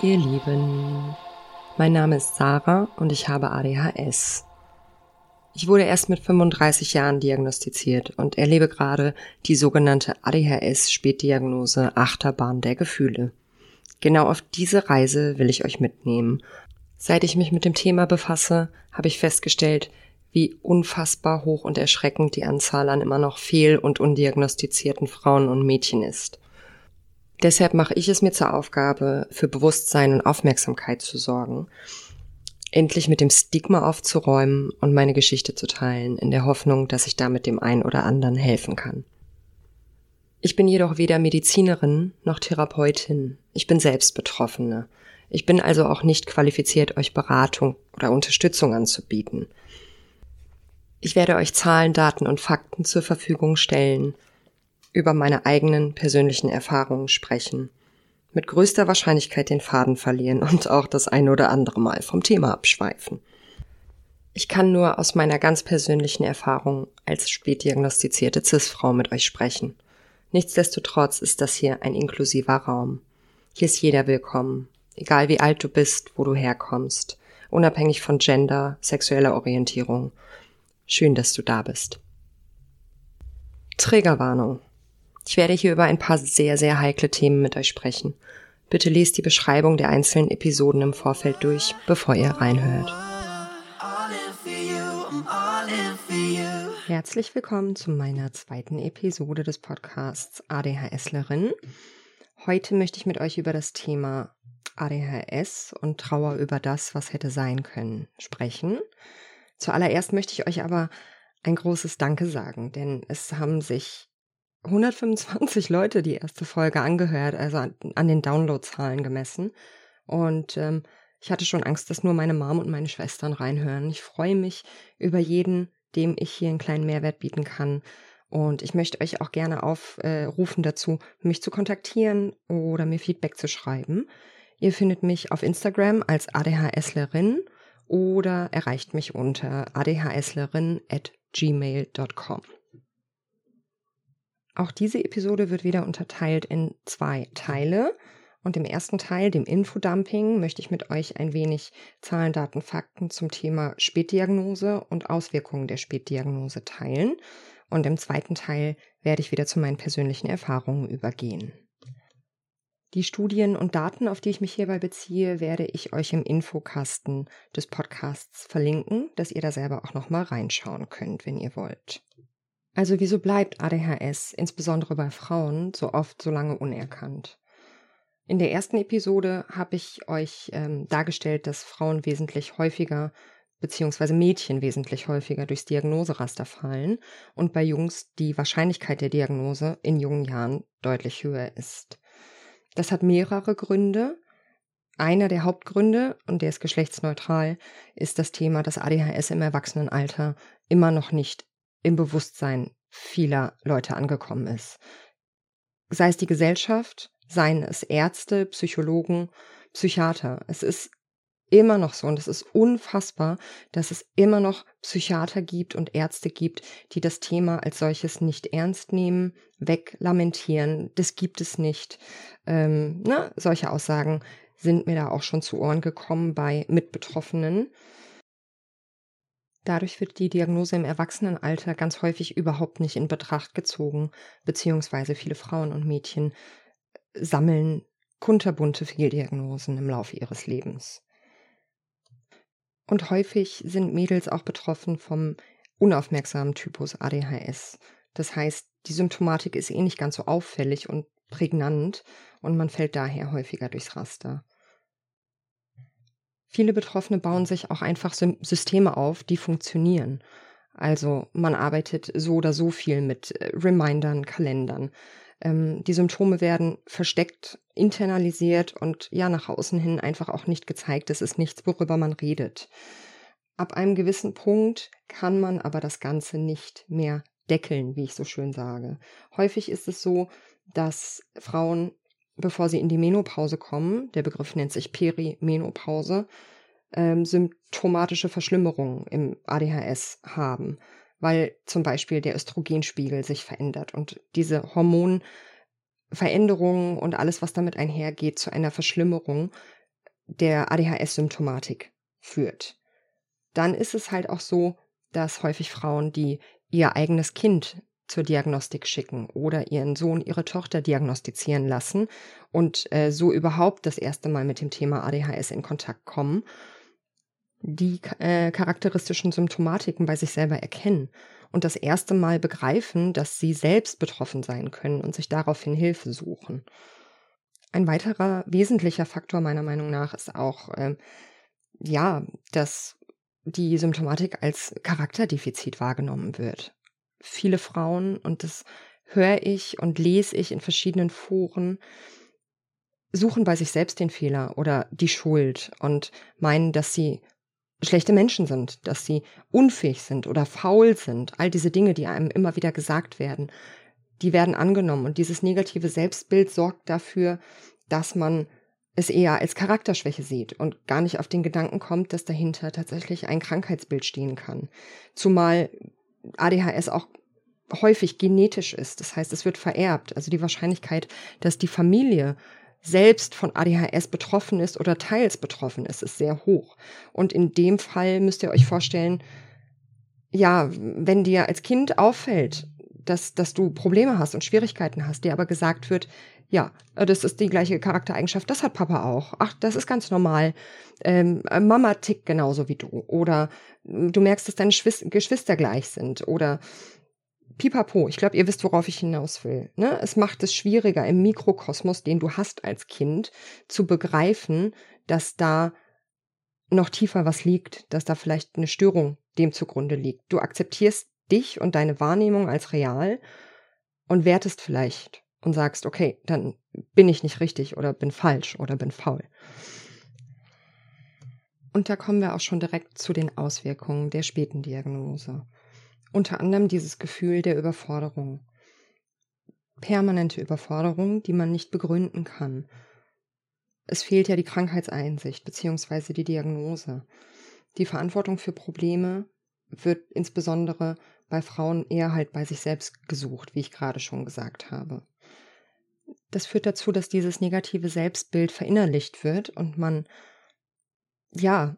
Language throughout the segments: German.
Ihr Lieben, mein Name ist Sarah und ich habe ADHS. Ich wurde erst mit 35 Jahren diagnostiziert und erlebe gerade die sogenannte ADHS-Spätdiagnose Achterbahn der Gefühle. Genau auf diese Reise will ich euch mitnehmen. Seit ich mich mit dem Thema befasse, habe ich festgestellt, wie unfassbar hoch und erschreckend die Anzahl an immer noch fehl- und undiagnostizierten Frauen und Mädchen ist. Deshalb mache ich es mir zur Aufgabe, für Bewusstsein und Aufmerksamkeit zu sorgen, endlich mit dem Stigma aufzuräumen und meine Geschichte zu teilen, in der Hoffnung, dass ich damit dem einen oder anderen helfen kann. Ich bin jedoch weder Medizinerin noch Therapeutin. Ich bin selbst Betroffene. Ich bin also auch nicht qualifiziert, euch Beratung oder Unterstützung anzubieten. Ich werde euch Zahlen, Daten und Fakten zur Verfügung stellen, über meine eigenen persönlichen Erfahrungen sprechen, mit größter Wahrscheinlichkeit den Faden verlieren und auch das eine oder andere Mal vom Thema abschweifen. Ich kann nur aus meiner ganz persönlichen Erfahrung als spätdiagnostizierte CIS-Frau mit euch sprechen. Nichtsdestotrotz ist das hier ein inklusiver Raum. Hier ist jeder willkommen, egal wie alt du bist, wo du herkommst, unabhängig von Gender, sexueller Orientierung. Schön, dass du da bist. Trägerwarnung. Ich werde hier über ein paar sehr, sehr heikle Themen mit euch sprechen. Bitte lest die Beschreibung der einzelnen Episoden im Vorfeld durch, bevor ihr reinhört. Herzlich willkommen zu meiner zweiten Episode des Podcasts ADHSlerin. Heute möchte ich mit euch über das Thema ADHS und Trauer über das, was hätte sein können, sprechen. Zuallererst möchte ich euch aber ein großes Danke sagen, denn es haben sich 125 Leute die erste Folge angehört, also an, an den Downloadzahlen gemessen. Und ähm, ich hatte schon Angst, dass nur meine Mom und meine Schwestern reinhören. Ich freue mich über jeden, dem ich hier einen kleinen Mehrwert bieten kann. Und ich möchte euch auch gerne aufrufen äh, dazu, mich zu kontaktieren oder mir Feedback zu schreiben. Ihr findet mich auf Instagram als ADHSlerin oder erreicht mich unter adhslerin at gmail.com. Auch diese Episode wird wieder unterteilt in zwei Teile. Und im ersten Teil, dem Infodumping, möchte ich mit euch ein wenig Zahlen, Daten, Fakten zum Thema Spätdiagnose und Auswirkungen der Spätdiagnose teilen. Und im zweiten Teil werde ich wieder zu meinen persönlichen Erfahrungen übergehen. Die Studien und Daten, auf die ich mich hierbei beziehe, werde ich euch im Infokasten des Podcasts verlinken, dass ihr da selber auch nochmal reinschauen könnt, wenn ihr wollt. Also wieso bleibt ADHS, insbesondere bei Frauen, so oft so lange unerkannt? In der ersten Episode habe ich euch ähm, dargestellt, dass Frauen wesentlich häufiger beziehungsweise Mädchen wesentlich häufiger durchs Diagnoseraster fallen und bei Jungs die Wahrscheinlichkeit der Diagnose in jungen Jahren deutlich höher ist. Das hat mehrere Gründe. Einer der Hauptgründe, und der ist geschlechtsneutral, ist das Thema, dass ADHS im Erwachsenenalter immer noch nicht im Bewusstsein vieler Leute angekommen ist. Sei es die Gesellschaft, seien es Ärzte, Psychologen, Psychiater. Es ist immer noch so und es ist unfassbar, dass es immer noch Psychiater gibt und Ärzte gibt, die das Thema als solches nicht ernst nehmen, weglamentieren, das gibt es nicht. Ähm, na, solche Aussagen sind mir da auch schon zu Ohren gekommen bei Mitbetroffenen. Dadurch wird die Diagnose im Erwachsenenalter ganz häufig überhaupt nicht in Betracht gezogen, beziehungsweise viele Frauen und Mädchen sammeln kunterbunte Fehldiagnosen im Laufe ihres Lebens. Und häufig sind Mädels auch betroffen vom unaufmerksamen Typus ADHS. Das heißt, die Symptomatik ist eh nicht ganz so auffällig und prägnant und man fällt daher häufiger durchs Raster. Viele Betroffene bauen sich auch einfach Systeme auf, die funktionieren. Also man arbeitet so oder so viel mit äh, Remindern, Kalendern. Ähm, die Symptome werden versteckt, internalisiert und ja nach außen hin einfach auch nicht gezeigt. Es ist nichts, worüber man redet. Ab einem gewissen Punkt kann man aber das Ganze nicht mehr deckeln, wie ich so schön sage. Häufig ist es so, dass Frauen bevor sie in die Menopause kommen, der Begriff nennt sich Perimenopause, ähm, symptomatische Verschlimmerungen im ADHS haben, weil zum Beispiel der Östrogenspiegel sich verändert und diese Hormon Veränderungen und alles, was damit einhergeht, zu einer Verschlimmerung der ADHS-Symptomatik führt. Dann ist es halt auch so, dass häufig Frauen, die ihr eigenes Kind zur Diagnostik schicken oder ihren Sohn, ihre Tochter diagnostizieren lassen und äh, so überhaupt das erste Mal mit dem Thema ADHS in Kontakt kommen, die äh, charakteristischen Symptomatiken bei sich selber erkennen und das erste Mal begreifen, dass sie selbst betroffen sein können und sich daraufhin Hilfe suchen. Ein weiterer wesentlicher Faktor meiner Meinung nach ist auch, äh, ja, dass die Symptomatik als Charakterdefizit wahrgenommen wird. Viele Frauen, und das höre ich und lese ich in verschiedenen Foren, suchen bei sich selbst den Fehler oder die Schuld und meinen, dass sie schlechte Menschen sind, dass sie unfähig sind oder faul sind. All diese Dinge, die einem immer wieder gesagt werden, die werden angenommen. Und dieses negative Selbstbild sorgt dafür, dass man es eher als Charakterschwäche sieht und gar nicht auf den Gedanken kommt, dass dahinter tatsächlich ein Krankheitsbild stehen kann. Zumal ADHS auch häufig genetisch ist. Das heißt, es wird vererbt. Also die Wahrscheinlichkeit, dass die Familie selbst von ADHS betroffen ist oder teils betroffen ist, ist sehr hoch. Und in dem Fall müsst ihr euch vorstellen, ja, wenn dir als Kind auffällt, dass, dass du Probleme hast und Schwierigkeiten hast, dir aber gesagt wird, ja, das ist die gleiche Charaktereigenschaft, das hat Papa auch. Ach, das ist ganz normal. Ähm, Mama tickt genauso wie du. Oder du merkst, dass deine Geschwister gleich sind. Oder pipapo, ich glaube, ihr wisst, worauf ich hinaus will. Ne? Es macht es schwieriger im Mikrokosmos, den du hast als Kind, zu begreifen, dass da noch tiefer was liegt, dass da vielleicht eine Störung dem zugrunde liegt. Du akzeptierst dich und deine Wahrnehmung als real und wertest vielleicht und sagst, okay, dann bin ich nicht richtig oder bin falsch oder bin faul. Und da kommen wir auch schon direkt zu den Auswirkungen der späten Diagnose. Unter anderem dieses Gefühl der Überforderung. Permanente Überforderung, die man nicht begründen kann. Es fehlt ja die Krankheitseinsicht bzw. die Diagnose. Die Verantwortung für Probleme wird insbesondere bei Frauen eher halt bei sich selbst gesucht, wie ich gerade schon gesagt habe. Das führt dazu, dass dieses negative Selbstbild verinnerlicht wird und man ja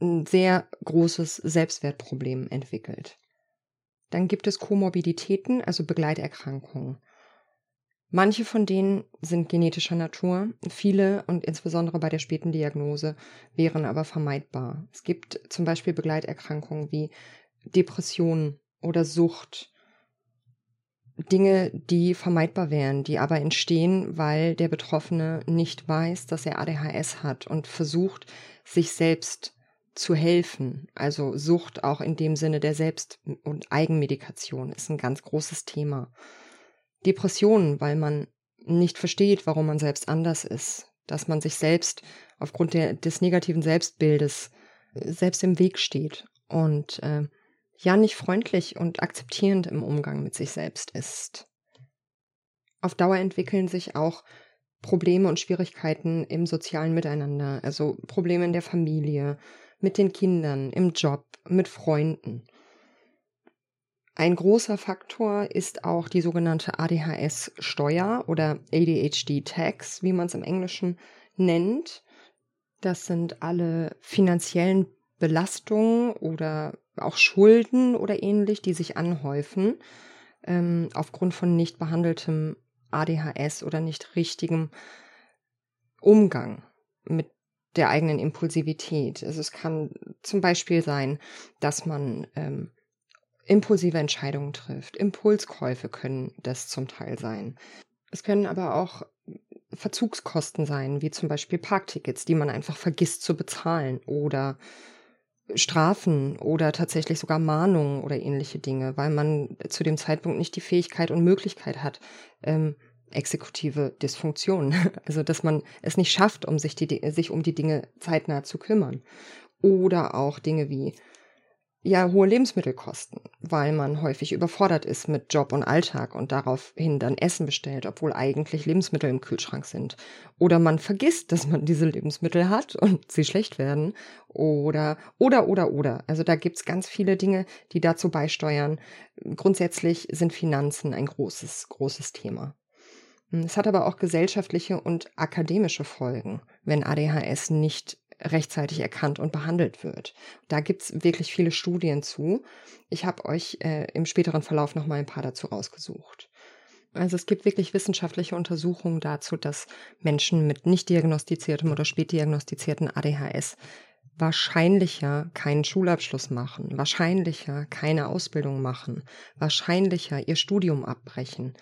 ein sehr großes Selbstwertproblem entwickelt. Dann gibt es Komorbiditäten, also Begleiterkrankungen. Manche von denen sind genetischer Natur, viele und insbesondere bei der späten Diagnose wären aber vermeidbar. Es gibt zum Beispiel Begleiterkrankungen wie Depressionen oder Sucht, Dinge, die vermeidbar wären, die aber entstehen, weil der Betroffene nicht weiß, dass er ADHS hat und versucht, sich selbst zu helfen. Also Sucht auch in dem Sinne der Selbst- und Eigenmedikation ist ein ganz großes Thema. Depressionen, weil man nicht versteht, warum man selbst anders ist, dass man sich selbst aufgrund der, des negativen Selbstbildes äh, selbst im Weg steht und äh, ja nicht freundlich und akzeptierend im Umgang mit sich selbst ist. Auf Dauer entwickeln sich auch Probleme und Schwierigkeiten im sozialen Miteinander, also Probleme in der Familie, mit den Kindern, im Job, mit Freunden. Ein großer Faktor ist auch die sogenannte ADHS-Steuer oder ADHD-Tax, wie man es im Englischen nennt. Das sind alle finanziellen Belastungen oder auch Schulden oder ähnlich, die sich anhäufen ähm, aufgrund von nicht behandeltem ADHS oder nicht richtigem Umgang mit der eigenen Impulsivität. Also es kann zum Beispiel sein, dass man ähm, impulsive Entscheidungen trifft. Impulskäufe können das zum Teil sein. Es können aber auch Verzugskosten sein, wie zum Beispiel Parktickets, die man einfach vergisst zu bezahlen oder Strafen oder tatsächlich sogar Mahnungen oder ähnliche Dinge, weil man zu dem Zeitpunkt nicht die Fähigkeit und Möglichkeit hat, ähm, exekutive Dysfunktion. Also, dass man es nicht schafft, um sich, die, sich um die Dinge zeitnah zu kümmern. Oder auch Dinge wie ja, hohe Lebensmittelkosten, weil man häufig überfordert ist mit Job und Alltag und daraufhin dann Essen bestellt, obwohl eigentlich Lebensmittel im Kühlschrank sind. Oder man vergisst, dass man diese Lebensmittel hat und sie schlecht werden. Oder, oder, oder, oder. Also da gibt's ganz viele Dinge, die dazu beisteuern. Grundsätzlich sind Finanzen ein großes, großes Thema. Es hat aber auch gesellschaftliche und akademische Folgen, wenn ADHS nicht rechtzeitig erkannt und behandelt wird. Da gibt's wirklich viele Studien zu. Ich habe euch äh, im späteren Verlauf noch mal ein paar dazu rausgesucht. Also es gibt wirklich wissenschaftliche Untersuchungen dazu, dass Menschen mit nicht diagnostiziertem oder spät diagnostizierten ADHS wahrscheinlicher keinen Schulabschluss machen, wahrscheinlicher keine Ausbildung machen, wahrscheinlicher ihr Studium abbrechen,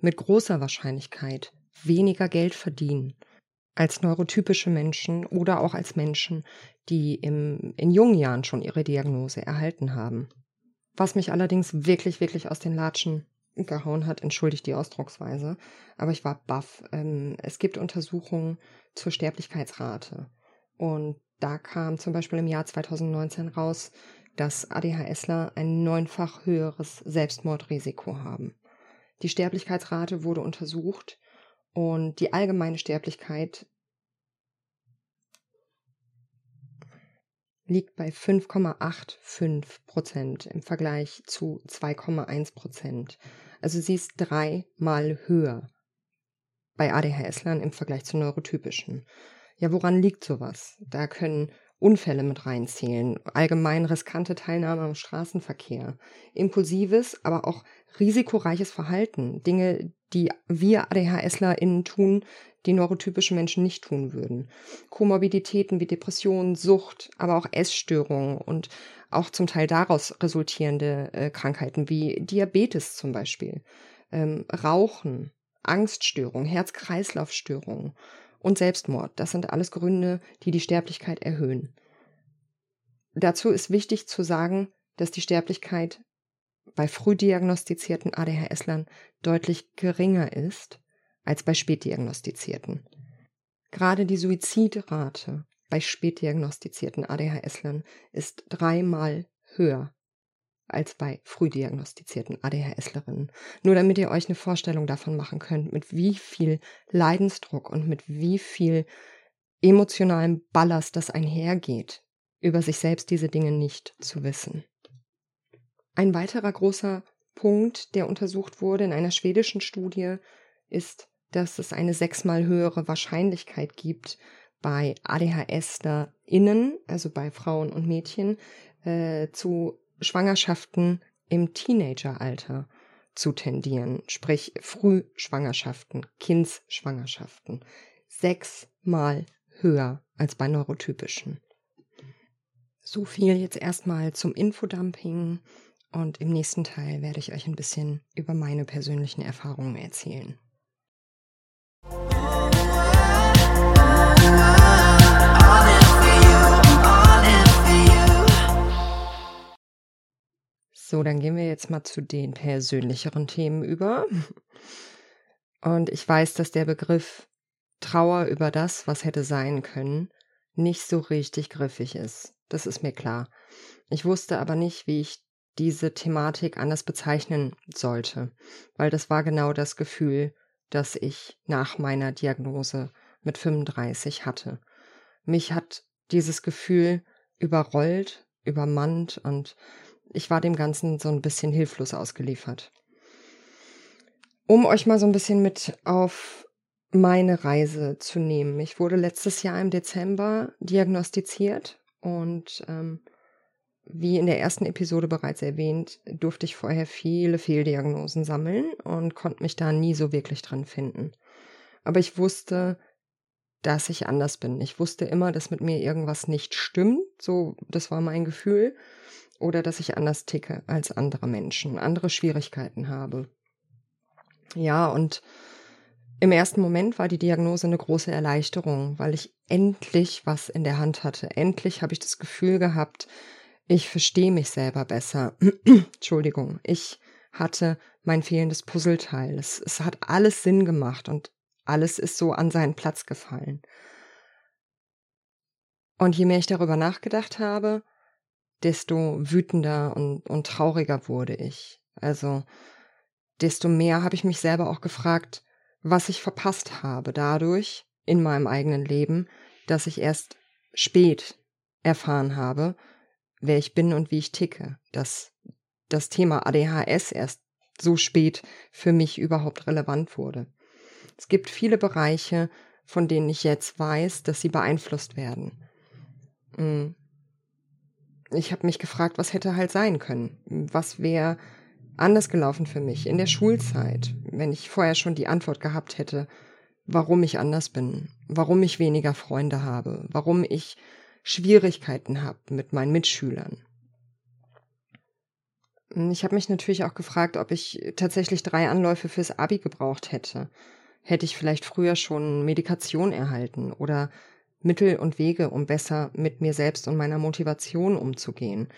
mit großer Wahrscheinlichkeit weniger Geld verdienen als neurotypische Menschen oder auch als Menschen, die im, in jungen Jahren schon ihre Diagnose erhalten haben. Was mich allerdings wirklich, wirklich aus den Latschen gehauen hat, entschuldigt die Ausdrucksweise, aber ich war baff. Ähm, es gibt Untersuchungen zur Sterblichkeitsrate und da kam zum Beispiel im Jahr 2019 raus, dass ADHSler ein neunfach höheres Selbstmordrisiko haben. Die Sterblichkeitsrate wurde untersucht und die allgemeine Sterblichkeit liegt bei 5,85 Prozent im Vergleich zu 2,1 Prozent. Also sie ist dreimal höher bei ADHS-Lern im Vergleich zu neurotypischen. Ja, woran liegt sowas? Da können Unfälle mit reinzählen, allgemein riskante Teilnahme am Straßenverkehr, impulsives, aber auch risikoreiches Verhalten, Dinge, die wir ADHSlerInnen tun, die neurotypische Menschen nicht tun würden. Komorbiditäten wie Depressionen, Sucht, aber auch Essstörungen und auch zum Teil daraus resultierende äh, Krankheiten wie Diabetes zum Beispiel, ähm, Rauchen, Angststörungen, Herz-Kreislauf-Störungen und Selbstmord. Das sind alles Gründe, die die Sterblichkeit erhöhen. Dazu ist wichtig zu sagen, dass die Sterblichkeit bei früh diagnostizierten ADHS-Lern deutlich geringer ist als bei spätdiagnostizierten. Gerade die Suizidrate bei spätdiagnostizierten ADHS-Lern ist dreimal höher als bei früh diagnostizierten ADHSlerinnen. Nur damit ihr euch eine Vorstellung davon machen könnt, mit wie viel Leidensdruck und mit wie viel emotionalem Ballast das einhergeht, über sich selbst diese Dinge nicht zu wissen. Ein weiterer großer Punkt, der untersucht wurde in einer schwedischen Studie, ist, dass es eine sechsmal höhere Wahrscheinlichkeit gibt, bei ADHSlerInnen, also bei Frauen und Mädchen, äh, zu Schwangerschaften im Teenageralter zu tendieren, sprich Frühschwangerschaften, Kindsschwangerschaften, sechsmal höher als bei neurotypischen. So viel jetzt erstmal zum Infodumping und im nächsten Teil werde ich euch ein bisschen über meine persönlichen Erfahrungen erzählen. So, dann gehen wir jetzt mal zu den persönlicheren Themen über. Und ich weiß, dass der Begriff Trauer über das, was hätte sein können, nicht so richtig griffig ist. Das ist mir klar. Ich wusste aber nicht, wie ich diese Thematik anders bezeichnen sollte, weil das war genau das Gefühl, das ich nach meiner Diagnose mit 35 hatte. Mich hat dieses Gefühl überrollt, übermannt und ich war dem Ganzen so ein bisschen hilflos ausgeliefert. Um euch mal so ein bisschen mit auf meine Reise zu nehmen. Ich wurde letztes Jahr im Dezember diagnostiziert und ähm, wie in der ersten Episode bereits erwähnt, durfte ich vorher viele Fehldiagnosen sammeln und konnte mich da nie so wirklich dran finden. Aber ich wusste, dass ich anders bin. Ich wusste immer, dass mit mir irgendwas nicht stimmt. So, das war mein Gefühl oder dass ich anders ticke als andere Menschen, andere Schwierigkeiten habe. Ja, und im ersten Moment war die Diagnose eine große Erleichterung, weil ich endlich was in der Hand hatte. Endlich habe ich das Gefühl gehabt, ich verstehe mich selber besser. Entschuldigung, ich hatte mein fehlendes Puzzleteil. Es, es hat alles Sinn gemacht und alles ist so an seinen Platz gefallen. Und je mehr ich darüber nachgedacht habe, desto wütender und, und trauriger wurde ich. Also desto mehr habe ich mich selber auch gefragt, was ich verpasst habe dadurch in meinem eigenen Leben, dass ich erst spät erfahren habe, wer ich bin und wie ich ticke, dass das Thema ADHS erst so spät für mich überhaupt relevant wurde. Es gibt viele Bereiche, von denen ich jetzt weiß, dass sie beeinflusst werden. Mm. Ich habe mich gefragt, was hätte halt sein können? Was wäre anders gelaufen für mich in der Schulzeit, wenn ich vorher schon die Antwort gehabt hätte, warum ich anders bin, warum ich weniger Freunde habe, warum ich Schwierigkeiten habe mit meinen Mitschülern. Ich habe mich natürlich auch gefragt, ob ich tatsächlich drei Anläufe fürs Abi gebraucht hätte. Hätte ich vielleicht früher schon Medikation erhalten oder Mittel und Wege, um besser mit mir selbst und meiner Motivation umzugehen.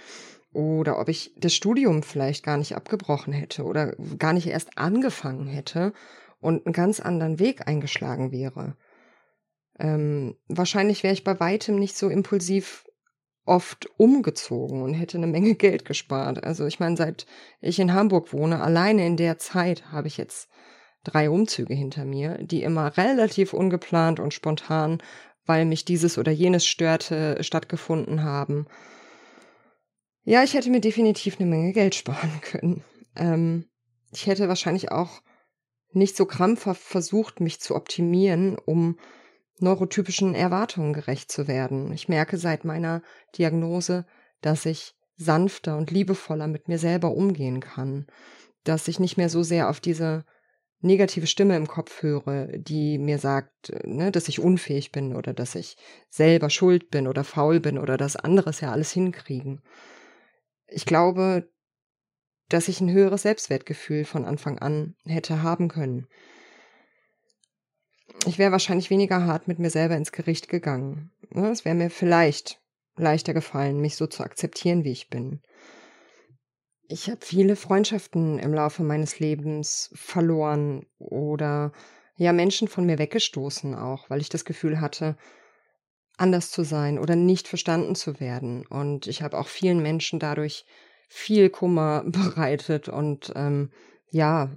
Oder ob ich das Studium vielleicht gar nicht abgebrochen hätte oder gar nicht erst angefangen hätte und einen ganz anderen Weg eingeschlagen wäre. Ähm, wahrscheinlich wäre ich bei weitem nicht so impulsiv oft umgezogen und hätte eine Menge Geld gespart. Also ich meine, seit ich in Hamburg wohne, alleine in der Zeit habe ich jetzt drei Umzüge hinter mir, die immer relativ ungeplant und spontan, weil mich dieses oder jenes störte, stattgefunden haben. Ja, ich hätte mir definitiv eine Menge Geld sparen können. Ähm, ich hätte wahrscheinlich auch nicht so krampfhaft versucht, mich zu optimieren, um neurotypischen Erwartungen gerecht zu werden. Ich merke seit meiner Diagnose, dass ich sanfter und liebevoller mit mir selber umgehen kann, dass ich nicht mehr so sehr auf diese negative Stimme im Kopf höre, die mir sagt, ne, dass ich unfähig bin oder dass ich selber schuld bin oder faul bin oder dass anderes ja alles hinkriegen. Ich glaube, dass ich ein höheres Selbstwertgefühl von Anfang an hätte haben können. Ich wäre wahrscheinlich weniger hart mit mir selber ins Gericht gegangen. Es wäre mir vielleicht leichter gefallen, mich so zu akzeptieren, wie ich bin. Ich habe viele Freundschaften im Laufe meines Lebens verloren oder ja Menschen von mir weggestoßen auch, weil ich das Gefühl hatte, anders zu sein oder nicht verstanden zu werden. Und ich habe auch vielen Menschen dadurch viel Kummer bereitet und ähm, ja,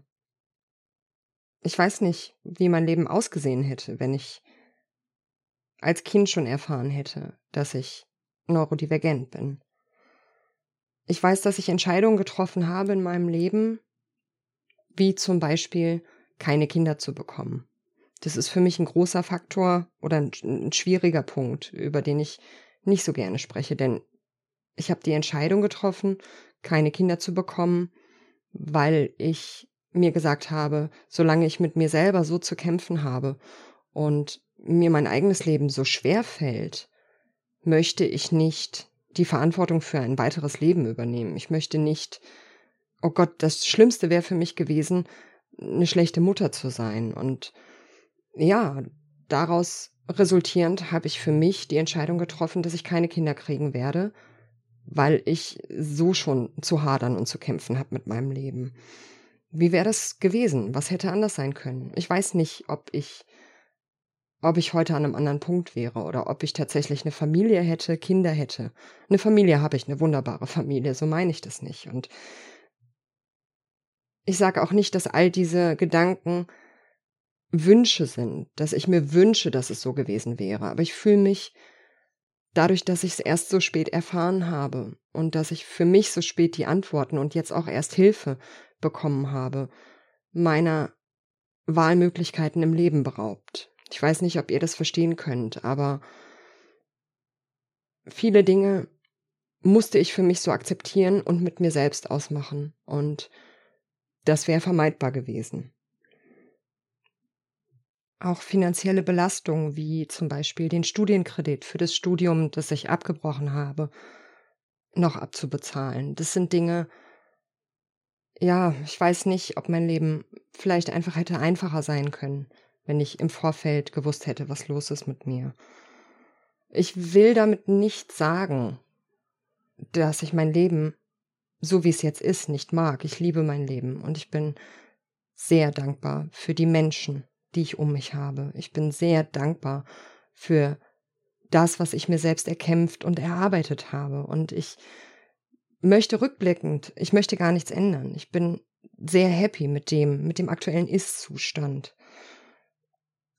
ich weiß nicht, wie mein Leben ausgesehen hätte, wenn ich als Kind schon erfahren hätte, dass ich neurodivergent bin. Ich weiß, dass ich Entscheidungen getroffen habe in meinem Leben, wie zum Beispiel keine Kinder zu bekommen. Das ist für mich ein großer Faktor oder ein, ein schwieriger Punkt, über den ich nicht so gerne spreche, denn ich habe die Entscheidung getroffen, keine Kinder zu bekommen, weil ich mir gesagt habe, solange ich mit mir selber so zu kämpfen habe und mir mein eigenes Leben so schwer fällt, möchte ich nicht die Verantwortung für ein weiteres Leben übernehmen. Ich möchte nicht, oh Gott, das Schlimmste wäre für mich gewesen, eine schlechte Mutter zu sein. Und ja, daraus resultierend habe ich für mich die Entscheidung getroffen, dass ich keine Kinder kriegen werde weil ich so schon zu hadern und zu kämpfen habe mit meinem Leben. Wie wäre das gewesen? Was hätte anders sein können? Ich weiß nicht, ob ich ob ich heute an einem anderen Punkt wäre oder ob ich tatsächlich eine Familie hätte, Kinder hätte. Eine Familie habe ich, eine wunderbare Familie, so meine ich das nicht. Und ich sage auch nicht, dass all diese Gedanken Wünsche sind, dass ich mir wünsche, dass es so gewesen wäre. Aber ich fühle mich dadurch, dass ich es erst so spät erfahren habe und dass ich für mich so spät die Antworten und jetzt auch erst Hilfe bekommen habe, meiner Wahlmöglichkeiten im Leben beraubt. Ich weiß nicht, ob ihr das verstehen könnt, aber viele Dinge musste ich für mich so akzeptieren und mit mir selbst ausmachen. Und das wäre vermeidbar gewesen. Auch finanzielle Belastungen wie zum Beispiel den Studienkredit für das Studium, das ich abgebrochen habe, noch abzubezahlen. Das sind Dinge, ja, ich weiß nicht, ob mein Leben vielleicht einfach hätte einfacher sein können, wenn ich im Vorfeld gewusst hätte, was los ist mit mir. Ich will damit nicht sagen, dass ich mein Leben, so wie es jetzt ist, nicht mag. Ich liebe mein Leben und ich bin sehr dankbar für die Menschen, die ich um mich habe. Ich bin sehr dankbar für das, was ich mir selbst erkämpft und erarbeitet habe. Und ich möchte rückblickend, ich möchte gar nichts ändern. Ich bin sehr happy mit dem, mit dem aktuellen Ist-Zustand.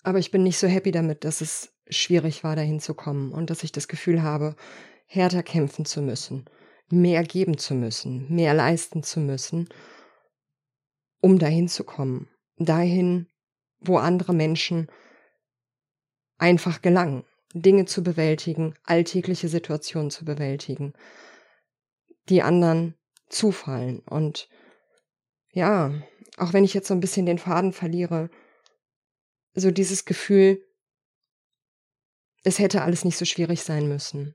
Aber ich bin nicht so happy damit, dass es schwierig war, dahin zu kommen und dass ich das Gefühl habe, härter kämpfen zu müssen, mehr geben zu müssen, mehr leisten zu müssen, um dahin zu kommen. Dahin, wo andere Menschen einfach gelangen, Dinge zu bewältigen, alltägliche Situationen zu bewältigen, die anderen zufallen. Und ja, auch wenn ich jetzt so ein bisschen den Faden verliere, so dieses Gefühl, es hätte alles nicht so schwierig sein müssen,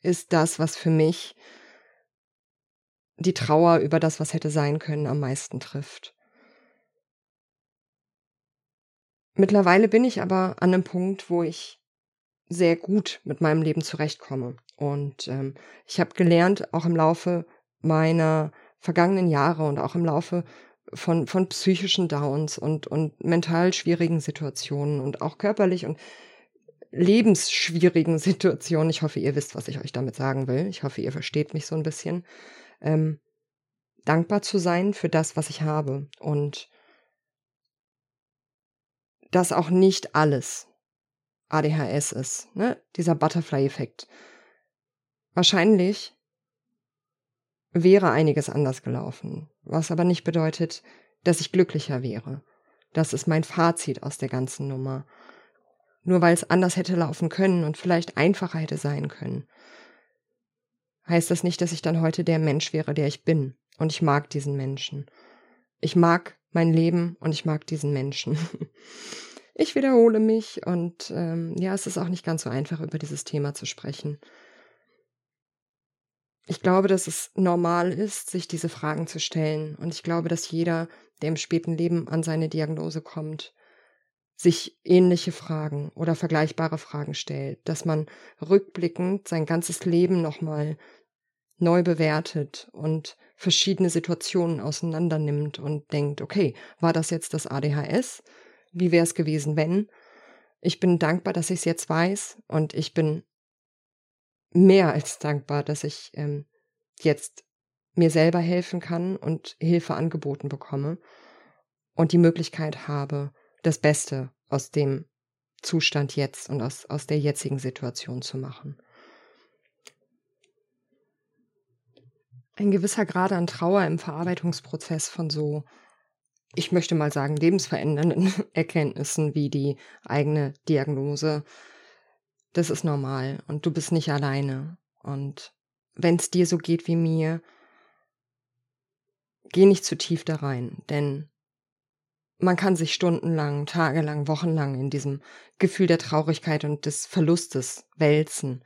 ist das, was für mich die Trauer über das, was hätte sein können, am meisten trifft. Mittlerweile bin ich aber an einem Punkt, wo ich sehr gut mit meinem Leben zurechtkomme. Und ähm, ich habe gelernt, auch im Laufe meiner vergangenen Jahre und auch im Laufe von, von psychischen Downs und, und mental schwierigen Situationen und auch körperlich und lebensschwierigen Situationen. Ich hoffe, ihr wisst, was ich euch damit sagen will. Ich hoffe, ihr versteht mich so ein bisschen. Ähm, dankbar zu sein für das, was ich habe und dass auch nicht alles ADHS ist, ne? Dieser Butterfly-Effekt. Wahrscheinlich wäre einiges anders gelaufen, was aber nicht bedeutet, dass ich glücklicher wäre. Das ist mein Fazit aus der ganzen Nummer. Nur weil es anders hätte laufen können und vielleicht einfacher hätte sein können, heißt das nicht, dass ich dann heute der Mensch wäre, der ich bin. Und ich mag diesen Menschen. Ich mag mein Leben und ich mag diesen Menschen. Ich wiederhole mich und ähm, ja, es ist auch nicht ganz so einfach, über dieses Thema zu sprechen. Ich glaube, dass es normal ist, sich diese Fragen zu stellen. Und ich glaube, dass jeder, der im späten Leben an seine Diagnose kommt, sich ähnliche Fragen oder vergleichbare Fragen stellt, dass man rückblickend sein ganzes Leben nochmal neu bewertet und verschiedene Situationen auseinander nimmt und denkt, okay, war das jetzt das ADHS? Wie wäre es gewesen, wenn? Ich bin dankbar, dass ich es jetzt weiß und ich bin mehr als dankbar, dass ich ähm, jetzt mir selber helfen kann und Hilfe angeboten bekomme und die Möglichkeit habe, das Beste aus dem Zustand jetzt und aus, aus der jetzigen Situation zu machen. Ein gewisser Grad an Trauer im Verarbeitungsprozess von so, ich möchte mal sagen, lebensverändernden Erkenntnissen wie die eigene Diagnose das ist normal und du bist nicht alleine. Und wenn es dir so geht wie mir, geh nicht zu tief da rein, denn man kann sich stundenlang, tagelang, wochenlang in diesem Gefühl der Traurigkeit und des Verlustes wälzen.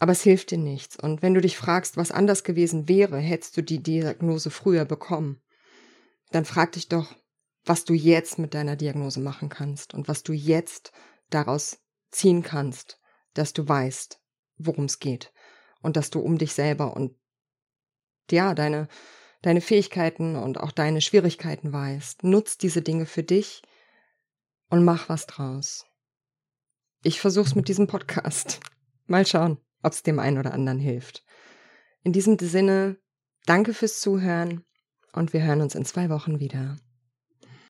Aber es hilft dir nichts. Und wenn du dich fragst, was anders gewesen wäre, hättest du die Diagnose früher bekommen, dann frag dich doch, was du jetzt mit deiner Diagnose machen kannst und was du jetzt daraus ziehen kannst, dass du weißt, worum es geht und dass du um dich selber und ja, deine, deine Fähigkeiten und auch deine Schwierigkeiten weißt. Nutz diese Dinge für dich und mach was draus. Ich versuch's mit diesem Podcast. Mal schauen, ob es dem einen oder anderen hilft. In diesem Sinne, danke fürs Zuhören und wir hören uns in zwei Wochen wieder.